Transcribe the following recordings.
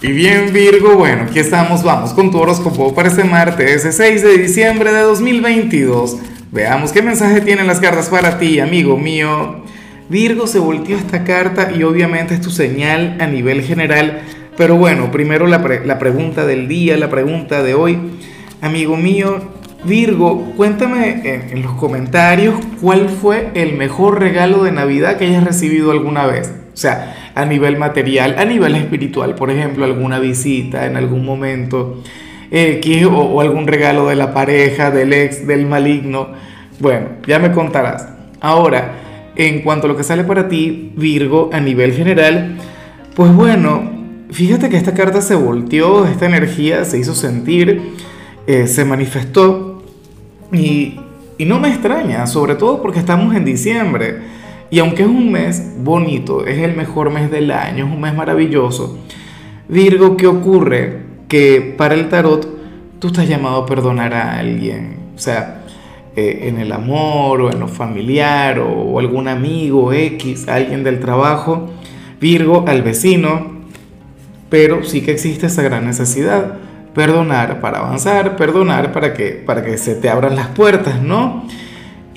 Y bien Virgo, bueno, aquí estamos, vamos con tu horóscopo para este martes 6 de diciembre de 2022. Veamos qué mensaje tienen las cartas para ti, amigo mío. Virgo se volteó esta carta y obviamente es tu señal a nivel general. Pero bueno, primero la, la pregunta del día, la pregunta de hoy. Amigo mío, Virgo, cuéntame en los comentarios cuál fue el mejor regalo de Navidad que hayas recibido alguna vez. O sea, a nivel material, a nivel espiritual, por ejemplo, alguna visita en algún momento, X o, algún regalo de la pareja, del ex, del maligno. Bueno, ya me contarás. Ahora, en cuanto a lo que sale para ti, Virgo, a nivel general, pues bueno, fíjate que esta carta se volteó, esta energía se hizo sentir, eh, se manifestó y, y no me extraña, sobre todo porque estamos en diciembre. Y aunque es un mes bonito, es el mejor mes del año, es un mes maravilloso, Virgo, ¿qué ocurre? Que para el tarot tú estás llamado a perdonar a alguien, o sea, eh, en el amor o en lo familiar o, algún amigo X, alguien del trabajo, Virgo al vecino, pero sí que existe esa gran necesidad, perdonar para avanzar, perdonar para que, para que se te abran las puertas, ¿no?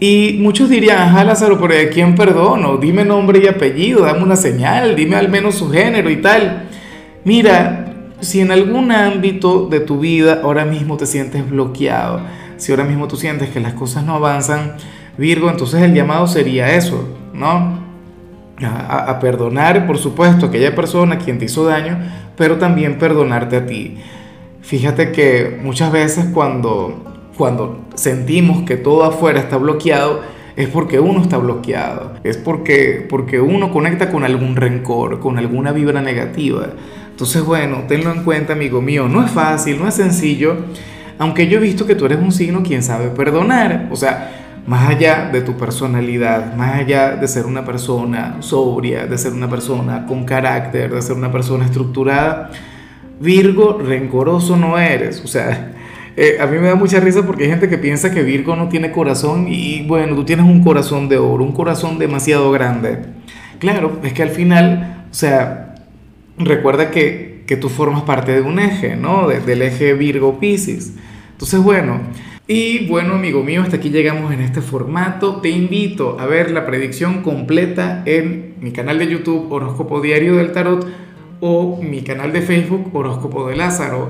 Y muchos dirían, ajá Lázaro, pero ¿de quién perdono? Dime nombre y apellido, dame una señal, dime al menos su género y tal. Mira, si en algún ámbito de tu vida ahora mismo te sientes bloqueado, si ahora mismo tú sientes que las cosas no avanzan, Virgo, entonces el llamado sería eso, ¿no? A, perdonar, por supuesto, aquella persona quien te hizo daño, pero también perdonarte a ti. Fíjate que muchas veces cuando cuando sentimos que todo afuera está bloqueado, es porque uno está bloqueado, es porque, porque uno conecta con algún rencor, con alguna vibra negativa. Entonces, bueno, tenlo en cuenta, amigo mío, no es fácil, no es sencillo, aunque yo he visto que tú eres un signo quien sabe perdonar, o sea, más allá de tu personalidad, más allá de ser una persona sobria, de ser una persona con carácter, de ser una persona estructurada, Virgo, rencoroso no eres, o sea, eh, a mí me da mucha risa porque hay gente que piensa que Virgo no tiene corazón y bueno, tú tienes un corazón de oro, un corazón demasiado grande. Claro, es que al final, o sea, recuerda que, que tú formas parte de un eje, ¿no? del eje Virgo-Pisces. Entonces, bueno, y bueno, amigo mío, hasta aquí llegamos en este formato. Te invito a ver la predicción completa en mi canal de YouTube Horóscopo Diario del Tarot o mi canal de Facebook Horóscopo de Lázaro.